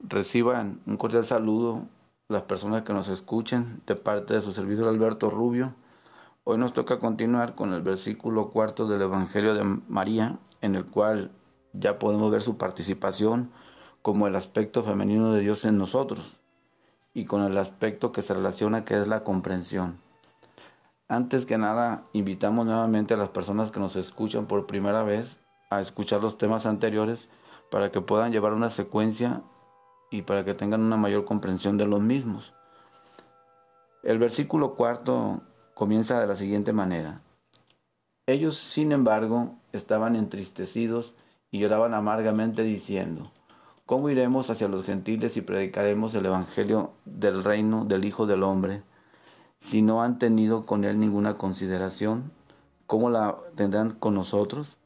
Reciban un cordial saludo las personas que nos escuchen de parte de su servidor Alberto Rubio. Hoy nos toca continuar con el versículo cuarto del Evangelio de María, en el cual ya podemos ver su participación como el aspecto femenino de Dios en nosotros y con el aspecto que se relaciona que es la comprensión. Antes que nada, invitamos nuevamente a las personas que nos escuchan por primera vez a escuchar los temas anteriores para que puedan llevar una secuencia y para que tengan una mayor comprensión de los mismos. El versículo cuarto comienza de la siguiente manera. Ellos, sin embargo, estaban entristecidos y lloraban amargamente diciendo, ¿Cómo iremos hacia los gentiles y predicaremos el Evangelio del reino del Hijo del Hombre si no han tenido con él ninguna consideración? ¿Cómo la tendrán con nosotros?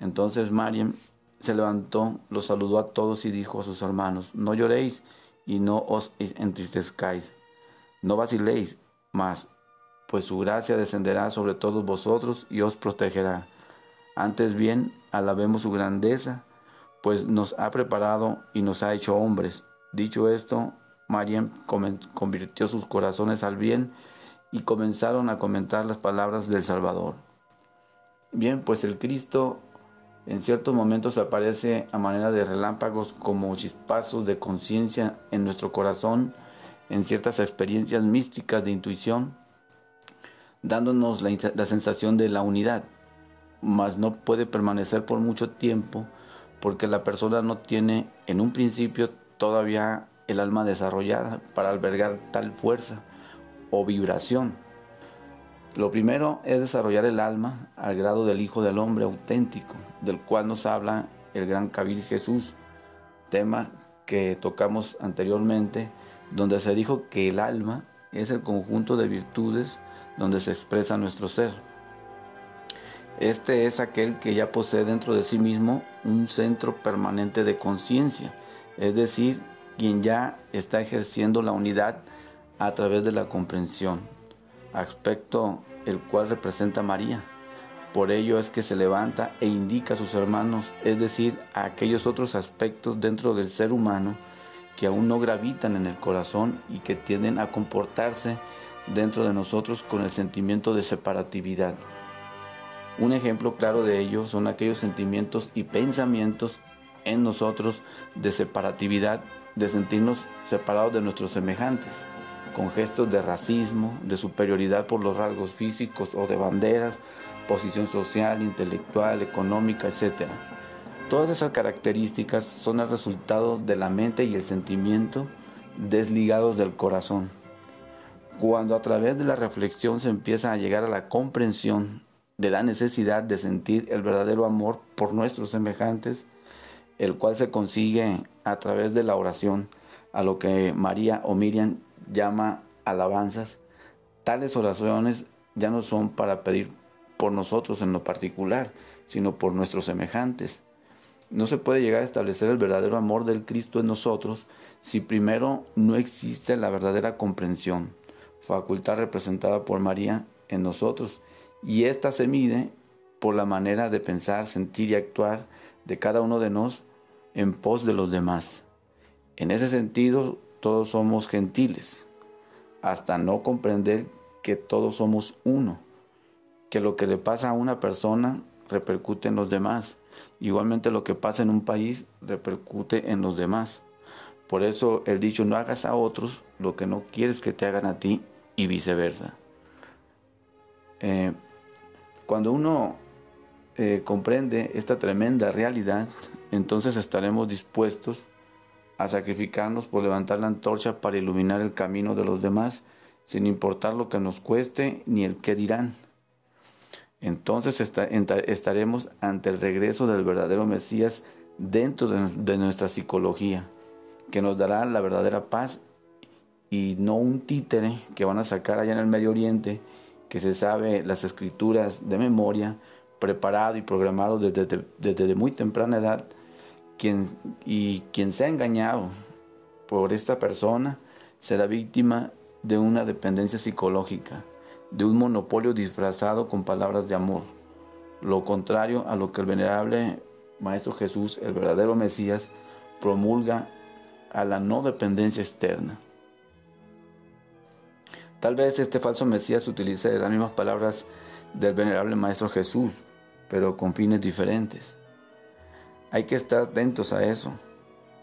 Entonces Mariam se levantó, los saludó a todos y dijo a sus hermanos, no lloréis y no os entristezcáis, no vaciléis más, pues su gracia descenderá sobre todos vosotros y os protegerá. Antes bien, alabemos su grandeza, pues nos ha preparado y nos ha hecho hombres. Dicho esto, Mariam convirtió sus corazones al bien y comenzaron a comentar las palabras del Salvador. Bien, pues el Cristo en ciertos momentos aparece a manera de relámpagos como chispazos de conciencia en nuestro corazón, en ciertas experiencias místicas de intuición, dándonos la, la sensación de la unidad, mas no puede permanecer por mucho tiempo porque la persona no tiene en un principio todavía el alma desarrollada para albergar tal fuerza o vibración lo primero es desarrollar el alma al grado del Hijo del Hombre auténtico, del cual nos habla el gran Kabir Jesús, tema que tocamos anteriormente, donde se dijo que el alma es el conjunto de virtudes donde se expresa nuestro ser. Este es aquel que ya posee dentro de sí mismo un centro permanente de conciencia, es decir, quien ya está ejerciendo la unidad a través de la comprensión aspecto el cual representa a María. Por ello es que se levanta e indica a sus hermanos, es decir, a aquellos otros aspectos dentro del ser humano que aún no gravitan en el corazón y que tienden a comportarse dentro de nosotros con el sentimiento de separatividad. Un ejemplo claro de ello son aquellos sentimientos y pensamientos en nosotros de separatividad, de sentirnos separados de nuestros semejantes con gestos de racismo, de superioridad por los rasgos físicos o de banderas, posición social, intelectual, económica, etc. Todas esas características son el resultado de la mente y el sentimiento desligados del corazón. Cuando a través de la reflexión se empieza a llegar a la comprensión de la necesidad de sentir el verdadero amor por nuestros semejantes, el cual se consigue a través de la oración, a lo que María o Miriam llama alabanzas, tales oraciones ya no son para pedir por nosotros en lo particular, sino por nuestros semejantes. No se puede llegar a establecer el verdadero amor del Cristo en nosotros si primero no existe la verdadera comprensión, facultad representada por María en nosotros, y ésta se mide por la manera de pensar, sentir y actuar de cada uno de nosotros en pos de los demás. En ese sentido, todos somos gentiles, hasta no comprender que todos somos uno, que lo que le pasa a una persona repercute en los demás, igualmente lo que pasa en un país repercute en los demás. Por eso el dicho no hagas a otros lo que no quieres que te hagan a ti y viceversa. Eh, cuando uno eh, comprende esta tremenda realidad, entonces estaremos dispuestos a sacrificarnos por levantar la antorcha para iluminar el camino de los demás, sin importar lo que nos cueste ni el qué dirán. Entonces estaremos ante el regreso del verdadero Mesías dentro de, nuestra psicología, que nos dará la verdadera paz y no un títere que van a sacar allá en el Medio Oriente, que se sabe las escrituras de memoria, preparado y programado desde, desde muy temprana edad, quien, y quien sea engañado por esta persona será víctima de una dependencia psicológica, de un monopolio disfrazado con palabras de amor. Lo contrario a lo que el venerable Maestro Jesús, el verdadero Mesías, promulga a la no dependencia externa. Tal vez este falso Mesías utilice las mismas palabras del venerable Maestro Jesús, pero con fines diferentes. Hay que estar atentos a eso.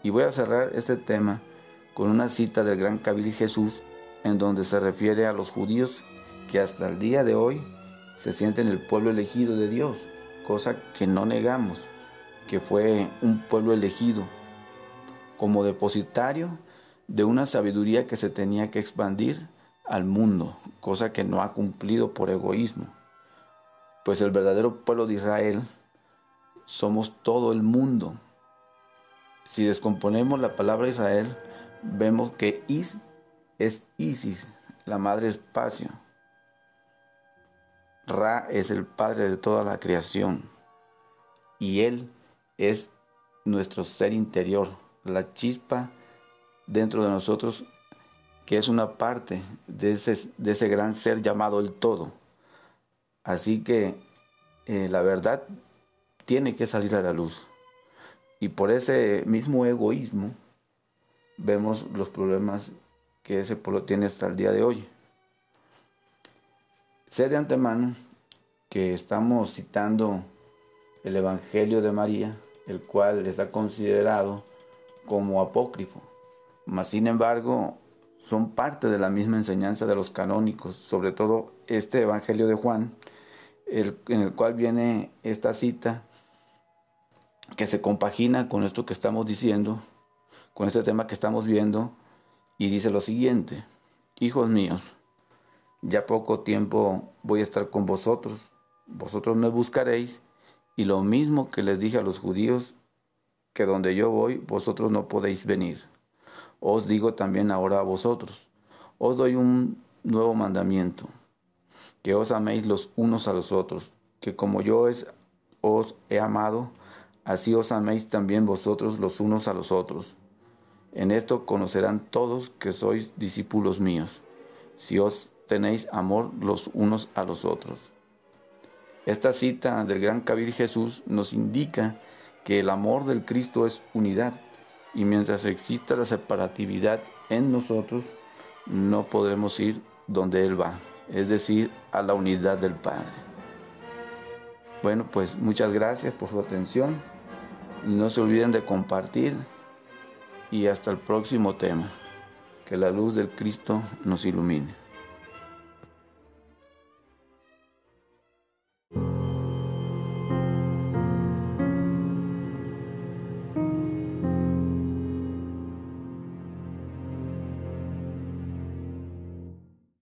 Y voy a cerrar este tema con una cita del gran Kabil Jesús, en donde se refiere a los judíos que hasta el día de hoy se sienten el pueblo elegido de Dios, cosa que no negamos, que fue un pueblo elegido como depositario de una sabiduría que se tenía que expandir al mundo, cosa que no ha cumplido por egoísmo. Pues el verdadero pueblo de Israel somos todo el mundo. Si descomponemos la palabra Israel, vemos que Is es Isis, la madre espacio. Ra es el padre de toda la creación. Y Él es nuestro ser interior, la chispa dentro de nosotros que es una parte de ese, de ese gran ser llamado el todo. Así que eh, la verdad tiene que salir a la luz. Y por ese mismo egoísmo vemos los problemas que ese pueblo tiene hasta el día de hoy. Sé de antemano que estamos citando el Evangelio de María, el cual está considerado como apócrifo. Mas sin embargo, son parte de la misma enseñanza de los canónicos, sobre todo este Evangelio de Juan, en el cual viene esta cita que se compagina con esto que estamos diciendo, con este tema que estamos viendo, y dice lo siguiente, hijos míos, ya poco tiempo voy a estar con vosotros, vosotros me buscaréis, y lo mismo que les dije a los judíos, que donde yo voy, vosotros no podéis venir. Os digo también ahora a vosotros, os doy un nuevo mandamiento, que os améis los unos a los otros, que como yo os he amado, así os améis también vosotros los unos a los otros. En esto conocerán todos que sois discípulos míos, si os tenéis amor los unos a los otros. Esta cita del gran Kabir Jesús nos indica que el amor del Cristo es unidad y mientras exista la separatividad en nosotros, no podremos ir donde Él va, es decir, a la unidad del Padre. Bueno, pues muchas gracias por su atención. No se olviden de compartir y hasta el próximo tema. Que la luz del Cristo nos ilumine.